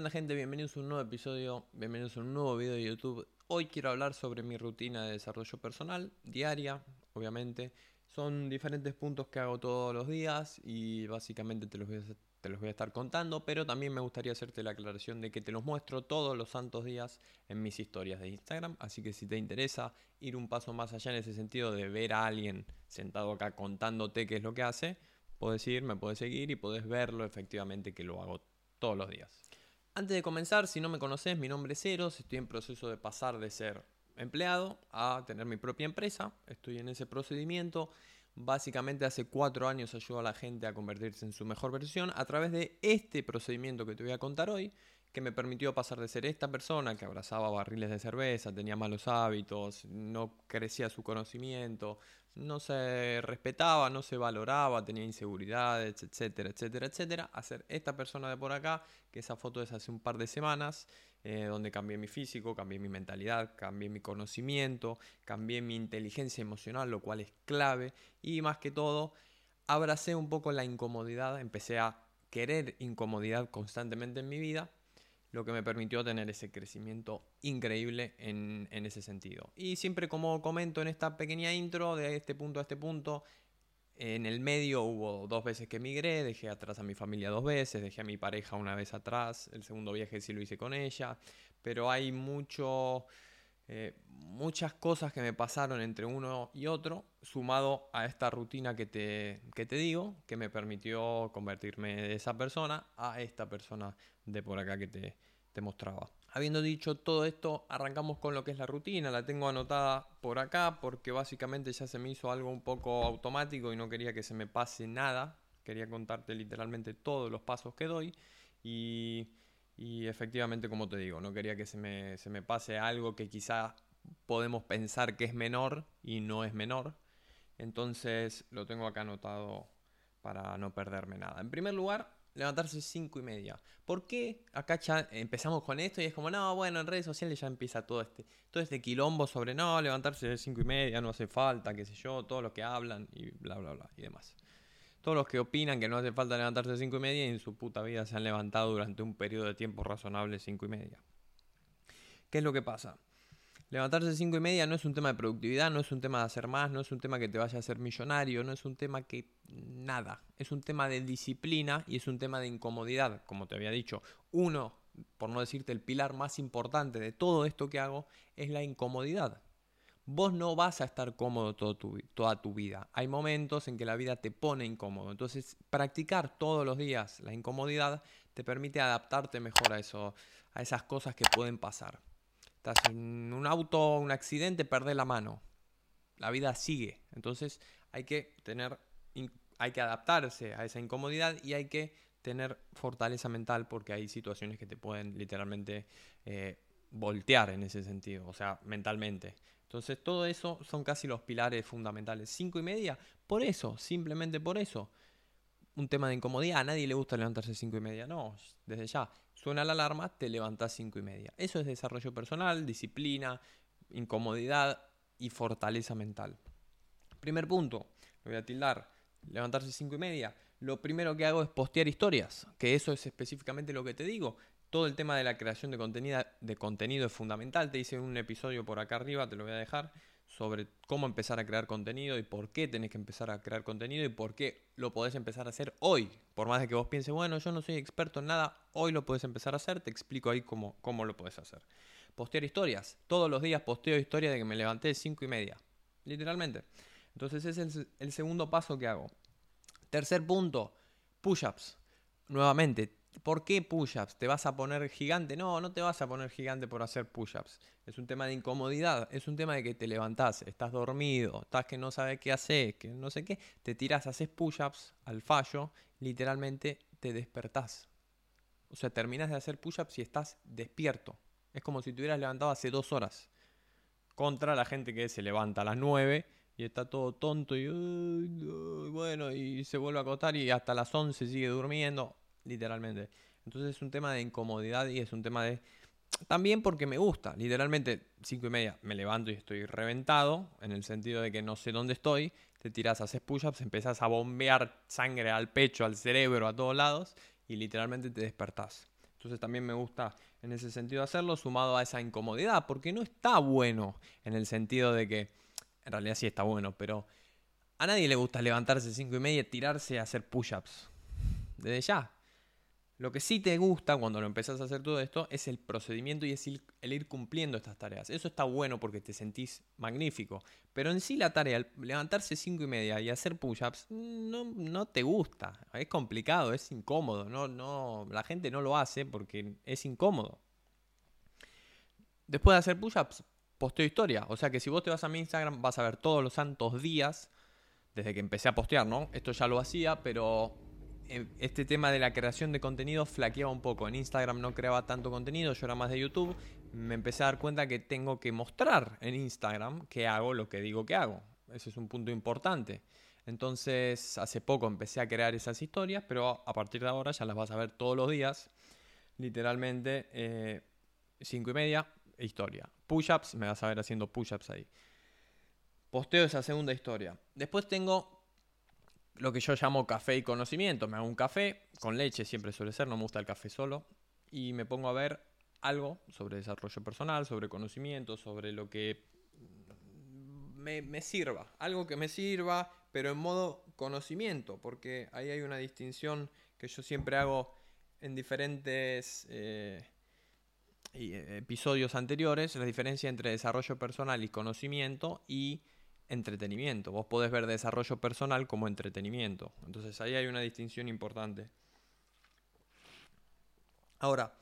Hola gente, bienvenidos a un nuevo episodio, bienvenidos a un nuevo video de YouTube. Hoy quiero hablar sobre mi rutina de desarrollo personal, diaria, obviamente. Son diferentes puntos que hago todos los días y básicamente te los voy a, te los voy a estar contando, pero también me gustaría hacerte la aclaración de que te los muestro todos los santos días en mis historias de Instagram, así que si te interesa ir un paso más allá en ese sentido de ver a alguien sentado acá contándote qué es lo que hace, puedes ir, me puedes seguir y puedes verlo efectivamente que lo hago todos los días. Antes de comenzar, si no me conoces, mi nombre es Eros, estoy en proceso de pasar de ser empleado a tener mi propia empresa, estoy en ese procedimiento. Básicamente hace cuatro años ayudo a la gente a convertirse en su mejor versión a través de este procedimiento que te voy a contar hoy, que me permitió pasar de ser esta persona que abrazaba barriles de cerveza, tenía malos hábitos, no crecía su conocimiento, no se respetaba, no se valoraba, tenía inseguridades, etcétera, etcétera, etcétera, a ser esta persona de por acá, que esa foto es hace un par de semanas, eh, donde cambié mi físico, cambié mi mentalidad, cambié mi conocimiento, cambié mi inteligencia emocional, lo cual es clave, y más que todo, abracé un poco la incomodidad, empecé a querer incomodidad constantemente en mi vida lo que me permitió tener ese crecimiento increíble en, ese sentido. Y siempre como comento en esta pequeña intro, de este punto a este punto, en el medio hubo dos veces que emigré, dejé atrás a mi familia dos veces, dejé a mi pareja una vez atrás, el segundo viaje sí lo hice con ella, pero hay mucho, eh, muchas cosas que me pasaron entre uno y otro, sumado a esta rutina que te, que te digo, que me permitió convertirme de esa persona a esta persona de por acá que te, te mostraba. Habiendo dicho todo esto, arrancamos con lo que es la rutina. La tengo anotada por acá porque básicamente ya se me hizo algo un poco automático y no quería que se me pase nada. Quería contarte literalmente todos los pasos que doy y, y efectivamente, como te digo, no quería que se me, se me pase algo que quizá podemos pensar que es menor y no es menor. Entonces lo tengo acá anotado para no perderme nada. En primer lugar, levantarse 5 y media. ¿Por qué acá ya empezamos con esto y es como, no, bueno, en redes sociales ya empieza todo este, todo este quilombo sobre, no, levantarse de 5 y media, no hace falta, qué sé yo, todos los que hablan y bla, bla, bla y demás. Todos los que opinan que no hace falta levantarse 5 y media y en su puta vida se han levantado durante un periodo de tiempo razonable 5 y media. ¿Qué es lo que pasa? Levantarse a 5 y media no es un tema de productividad, no es un tema de hacer más, no es un tema que te vaya a hacer millonario, no es un tema que nada, es un tema de disciplina y es un tema de incomodidad, como te había dicho. Uno, por no decirte el pilar más importante de todo esto que hago, es la incomodidad. Vos no vas a estar cómodo toda tu vida. Hay momentos en que la vida te pone incómodo. Entonces, practicar todos los días la incomodidad te permite adaptarte mejor a, eso, a esas cosas que pueden pasar. Estás en un auto, un accidente, perdés la mano. La vida sigue. Entonces hay que tener, hay que adaptarse a esa incomodidad y hay que tener fortaleza mental porque hay situaciones que te pueden literalmente eh, voltear en ese sentido, o sea, mentalmente. Entonces todo eso son casi los pilares fundamentales. Cinco y media, por eso, simplemente por eso. Un tema de incomodidad, a nadie le gusta levantarse cinco y media, no, desde ya. Suena la alarma, te levantas 5 y media. Eso es desarrollo personal, disciplina, incomodidad y fortaleza mental. Primer punto, lo voy a tildar, levantarse 5 y media. Lo primero que hago es postear historias, que eso es específicamente lo que te digo. Todo el tema de la creación de contenido, de contenido es fundamental. Te hice un episodio por acá arriba, te lo voy a dejar sobre cómo empezar a crear contenido y por qué tenés que empezar a crear contenido y por qué lo podés empezar a hacer hoy. Por más de que vos pienses, bueno, yo no soy experto en nada, hoy lo podés empezar a hacer, te explico ahí cómo, cómo lo podés hacer. Postear historias. Todos los días posteo historias de que me levanté de 5 y media. Literalmente. Entonces ese es el segundo paso que hago. Tercer punto, push-ups. Nuevamente, ¿Por qué push-ups? ¿Te vas a poner gigante? No, no te vas a poner gigante por hacer push-ups. Es un tema de incomodidad, es un tema de que te levantás, estás dormido, estás que no sabes qué hacer, que no sé qué, te tirás, haces push-ups al fallo, literalmente te despertás. O sea, terminas de hacer push-ups y estás despierto. Es como si te hubieras levantado hace dos horas. Contra la gente que se levanta a las nueve y está todo tonto y bueno, y se vuelve a acostar y hasta las once sigue durmiendo literalmente. Entonces es un tema de incomodidad y es un tema de... También porque me gusta, literalmente, cinco y media me levanto y estoy reventado, en el sentido de que no sé dónde estoy, te tiras, haces push-ups, empezás a bombear sangre al pecho, al cerebro, a todos lados, y literalmente te despertás. Entonces también me gusta en ese sentido hacerlo, sumado a esa incomodidad, porque no está bueno en el sentido de que, en realidad sí está bueno, pero a nadie le gusta levantarse 5 y media, tirarse a hacer push-ups. Desde ya. Lo que sí te gusta cuando lo empezás a hacer todo esto es el procedimiento y es el ir cumpliendo estas tareas. Eso está bueno porque te sentís magnífico. Pero en sí la tarea, levantarse 5 y media y hacer push-ups, no, no, te gusta. Es complicado, es incómodo. No, no, la gente no lo hace porque es incómodo. Después de hacer push-ups, posteo historia. O sea que si vos te vas a mi Instagram vas a ver todos los santos días desde que empecé a postear, ¿no? Esto ya lo hacía, pero este tema de la creación de contenido flaqueaba un poco. En Instagram no creaba tanto contenido, yo era más de YouTube. Me empecé a dar cuenta que tengo que mostrar en Instagram que hago lo que digo que hago. Ese es un punto importante. Entonces, hace poco empecé a crear esas historias, pero a partir de ahora ya las vas a ver todos los días. Literalmente, 5 eh, y media, historia. Push-ups, me vas a ver haciendo push-ups ahí. Posteo esa segunda historia. Después tengo lo que yo llamo café y conocimiento. Me hago un café, con leche siempre suele ser, no me gusta el café solo, y me pongo a ver algo sobre desarrollo personal, sobre conocimiento, sobre lo que me, sirva, algo que me sirva, pero en modo conocimiento, porque ahí hay una distinción que yo siempre hago en diferentes eh, eh, episodios anteriores, la diferencia entre desarrollo personal y conocimiento y entretenimiento. Vos podés ver desarrollo personal como entretenimiento. Entonces ahí hay una distinción importante. Ahora,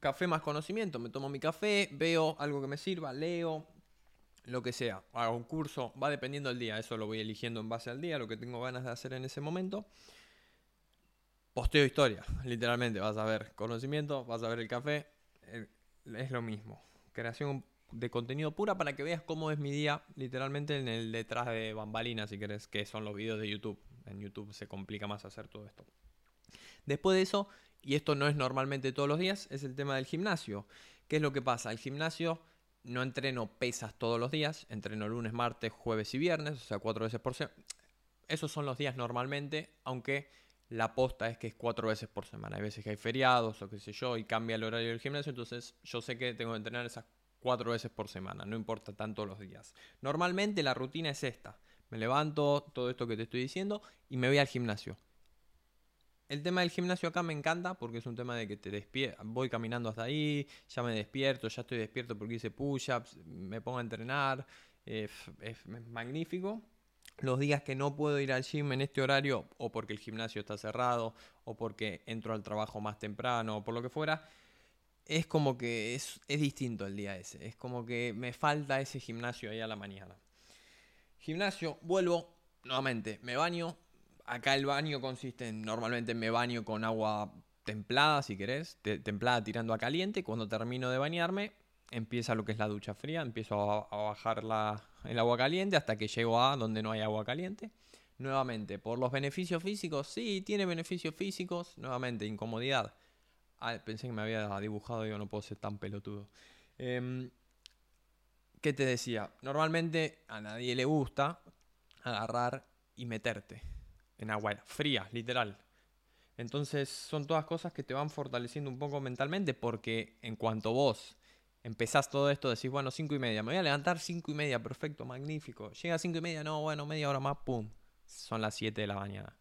café más conocimiento. Me tomo mi café, veo algo que me sirva, leo, lo que sea. Hago un curso, va dependiendo del día. Eso lo voy eligiendo en base al día, lo que tengo ganas de hacer en ese momento. Posteo historia, literalmente. Vas a ver conocimiento, vas a ver el café. Es lo mismo. Creación de contenido pura para que veas cómo es mi día, literalmente en el detrás de bambalinas, si querés, que son los videos de YouTube. En YouTube se complica más hacer todo esto. Después de eso, y esto no es normalmente todos los días, es el tema del gimnasio. ¿Qué es lo que pasa? El gimnasio no entreno pesas todos los días, entreno lunes, martes, jueves y viernes, o sea, cuatro veces por semana. Esos son los días normalmente, aunque la posta es que es cuatro veces por semana. Hay veces que hay feriados o qué sé yo y cambia el horario del gimnasio, entonces yo sé que tengo que entrenar esas cuatro veces por semana, no importa tanto los días. Normalmente la rutina es esta. Me levanto, todo esto que te estoy diciendo, y me voy al gimnasio. El tema del gimnasio acá me encanta porque es un tema de que te despierto, voy caminando hasta ahí, ya me despierto, ya estoy despierto porque hice push-ups, me pongo a entrenar, es magnífico. Los días que no puedo ir al gym en este horario, o porque el gimnasio está cerrado, o porque entro al trabajo más temprano, o por lo que fuera, es como que es, distinto el día ese. Es como que me falta ese gimnasio ahí a la mañana. Gimnasio, vuelvo, nuevamente, me baño. Acá el baño consiste en, normalmente me baño con agua templada, si querés, templada tirando a caliente. Cuando termino de bañarme, empieza lo que es la ducha fría, empiezo a, a bajar la, el agua caliente hasta que llego a donde no hay agua caliente. Nuevamente, por los beneficios físicos, sí, tiene beneficios físicos, nuevamente, incomodidad Ah, pensé que me había dibujado, digo, no puedo ser tan pelotudo. Em, ¿Qué te decía? Normalmente a nadie le gusta agarrar y meterte en agua fría, literal. Entonces son todas cosas que te van fortaleciendo un poco mentalmente porque en cuanto vos empezás todo esto, decís, bueno, cinco y media, me voy a levantar cinco y media, perfecto, magnífico. Llega a cinco y media, no, bueno, media hora más, pum, son las 7 de la mañana.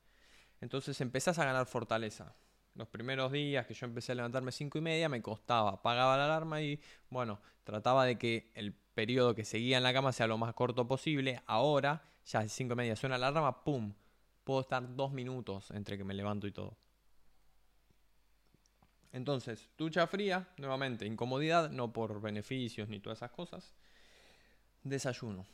Entonces empezás a ganar fortaleza. Los primeros días que yo empecé a levantarme cinco y media me costaba, apagaba la alarma y bueno, trataba de que el periodo que seguía en la cama sea lo más corto posible. Ahora, ya a cinco y media suena la alarma, ¡pum! Puedo estar dos minutos entre que me levanto y todo. Entonces, ducha fría, nuevamente, incomodidad, no por beneficios ni todas esas cosas. Desayuno.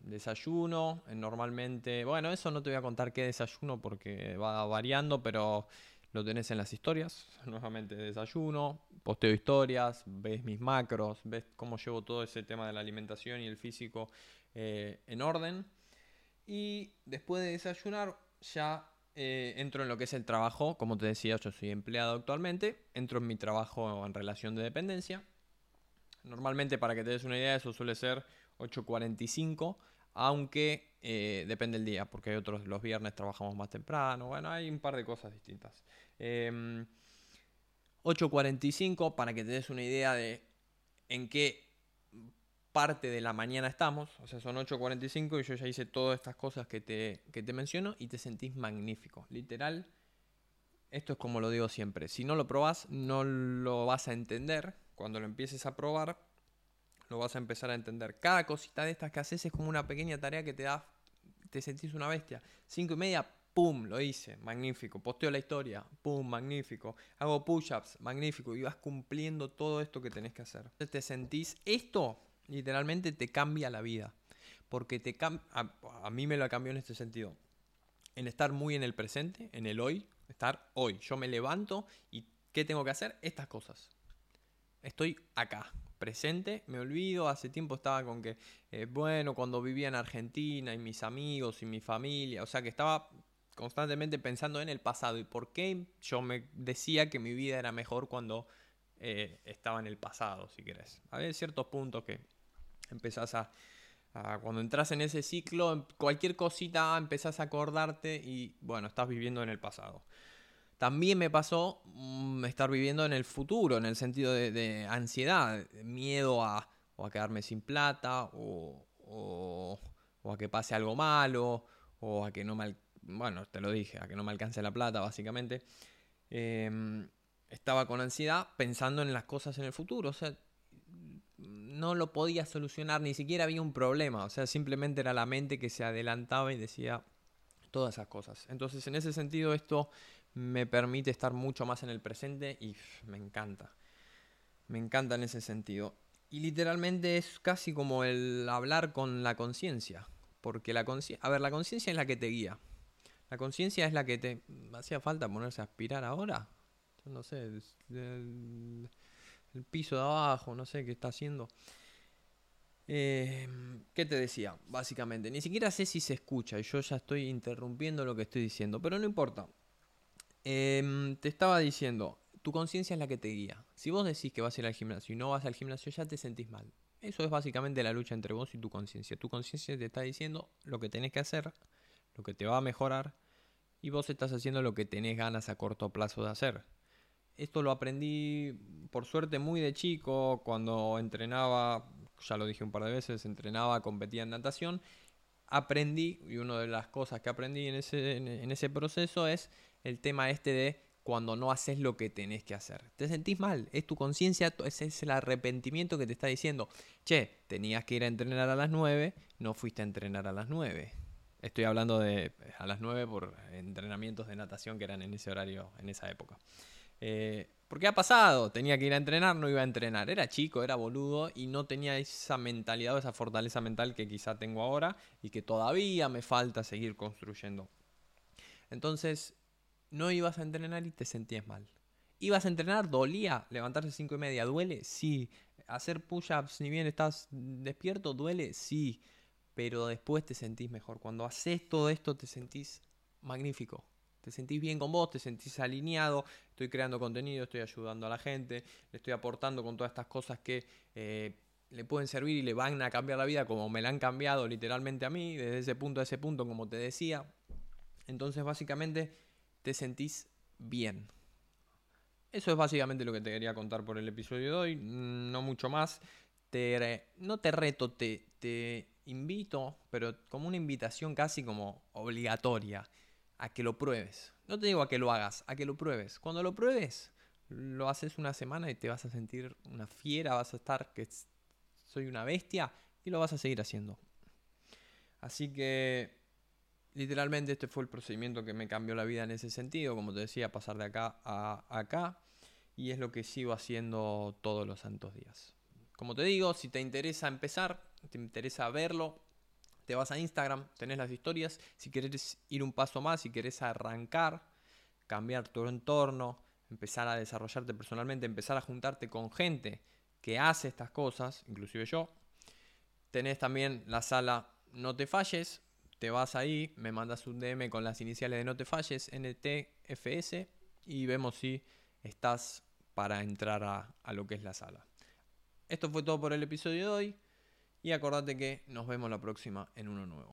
Desayuno, eh, normalmente, bueno, eso no te voy a contar qué desayuno porque va variando, pero lo tenés en las historias, nuevamente desayuno, posteo historias, ves mis macros, ves cómo llevo todo ese tema de la alimentación y el físico eh, en orden. Y después de desayunar ya eh, entro en lo que es el trabajo, como te decía, yo soy empleado actualmente, entro en mi trabajo en relación de dependencia. Normalmente, para que te des una idea, eso suele ser 8.45 aunque eh, depende del día, porque hay otros, los viernes trabajamos más temprano, bueno, hay un par de cosas distintas. Em, 8.45 para que te des una idea de en qué parte de la mañana estamos. O sea, son 8.45 y yo ya hice todas estas cosas que te, que te menciono y te sentís magnífico. Literal, esto es como lo digo siempre. Si no lo probás, no lo vas a entender. Cuando lo empieces a probar, lo vas a empezar a entender. Cada cosita de estas que haces es como una pequeña tarea que te da, te sentís una bestia. 5 y media, ¡pum! Lo hice, magnífico. Posteo la historia, ¡pum! Magnífico. Hago push-ups, magnífico. Y vas cumpliendo todo esto que tenés que hacer. Te sentís, esto literalmente te cambia la vida. Porque te a, a mí me lo cambió en este sentido. En estar muy en el presente, en el hoy, estar hoy. Yo me levanto y ¿qué tengo que hacer? Estas cosas. Estoy acá, presente, me olvido, hace tiempo estaba con que, eh, bueno, cuando vivía en Argentina y mis amigos y mi familia, o sea que estaba constantemente pensando en el pasado y por qué yo me decía que mi vida era mejor cuando eh, estaba en el pasado, si querés. Hay ciertos puntos que empezás a, cuando entras en ese ciclo, cualquier cosita empezás a acordarte y bueno, estás viviendo en el pasado. También me pasó mm, estar viviendo en el futuro, en el sentido de, ansiedad, miedo a, quedarme sin plata, o, a que pase algo malo, o a que no me, bueno, te lo dije, a que no me alcance la plata, básicamente. Em, estaba con ansiedad pensando en las cosas en el futuro, o sea, no lo podía solucionar, ni siquiera había un problema, o sea, simplemente era la mente que se adelantaba y decía todas esas cosas. Entonces, en ese sentido, esto me permite estar mucho más en el presente y me encanta. Me encanta en ese sentido. Y literalmente es casi como el hablar con la conciencia. Porque la conciencia, a ver, la conciencia es la que te guía. La conciencia es la que te... ¿Hacía falta ponerse a aspirar ahora? Yo no sé, el, piso de abajo, no sé qué está haciendo. Eh, ¿Qué te decía? Básicamente, ni siquiera sé si se escucha y yo ya estoy interrumpiendo lo que estoy diciendo, pero no importa. Em, te estaba diciendo, tu conciencia es la que te guía. Si vos decís que vas a ir al gimnasio y no vas al gimnasio, ya te sentís mal. Eso es básicamente la lucha entre vos y tu conciencia. Tu conciencia te está diciendo lo que tenés que hacer, lo que te va a mejorar, y vos estás haciendo lo que tenés ganas a corto plazo de hacer. Esto lo aprendí, por suerte, muy de chico, cuando entrenaba, ya lo dije un par de veces, entrenaba, competía en natación. Aprendí, y una de las cosas que aprendí en ese, en ese proceso es el tema este de cuando no haces lo que tenés que hacer. Te sentís mal, es tu conciencia, ese es el arrepentimiento que te está diciendo, che, tenías que ir a entrenar a las 9, no fuiste a entrenar a las 9. Estoy hablando de a las 9 por entrenamientos de natación que eran en ese horario, en esa época. Eh, ¿Por qué ha pasado? Tenía que ir a entrenar, no iba a entrenar. Era chico, era boludo y no tenía esa mentalidad o esa fortaleza mental que quizá tengo ahora y que todavía me falta seguir construyendo. Entonces, no ibas a entrenar y te sentías mal. Ibas a entrenar, dolía. Levantarse cinco y media, ¿duele? Sí. Hacer push-ups, ni bien estás despierto, ¿duele? Sí. Pero después te sentís mejor. Cuando haces todo esto, te sentís magnífico. Te sentís bien con vos, te sentís alineado. Estoy creando contenido, estoy ayudando a la gente, le estoy aportando con todas estas cosas que eh, le pueden servir y le van a cambiar la vida como me la han cambiado literalmente a mí, desde ese punto a ese punto, como te decía. Entonces, básicamente te sentís bien. Eso es básicamente lo que te quería contar por el episodio de hoy, no mucho más. Te, no te reto, te, te invito, pero como una invitación casi como obligatoria, a que lo pruebes. No te digo a que lo hagas, a que lo pruebes. Cuando lo pruebes, lo haces una semana y te vas a sentir una fiera, vas a estar que soy una bestia y lo vas a seguir haciendo. Así que literalmente este fue el procedimiento que me cambió la vida en ese sentido, como te decía, pasar de acá a acá, y es lo que sigo haciendo todos los santos días. Como te digo, si te interesa empezar, te interesa verlo, te vas a Instagram, tenés las historias, si querés ir un paso más, si querés arrancar, cambiar tu entorno, empezar a desarrollarte personalmente, empezar a juntarte con gente que hace estas cosas, inclusive yo, tenés también la sala No te falles, te vas ahí, me mandas un DM con las iniciales de no te falles, NTFS, y vemos si estás para entrar a, lo que es la sala. Esto fue todo por el episodio de hoy y acordate que nos vemos la próxima en uno nuevo.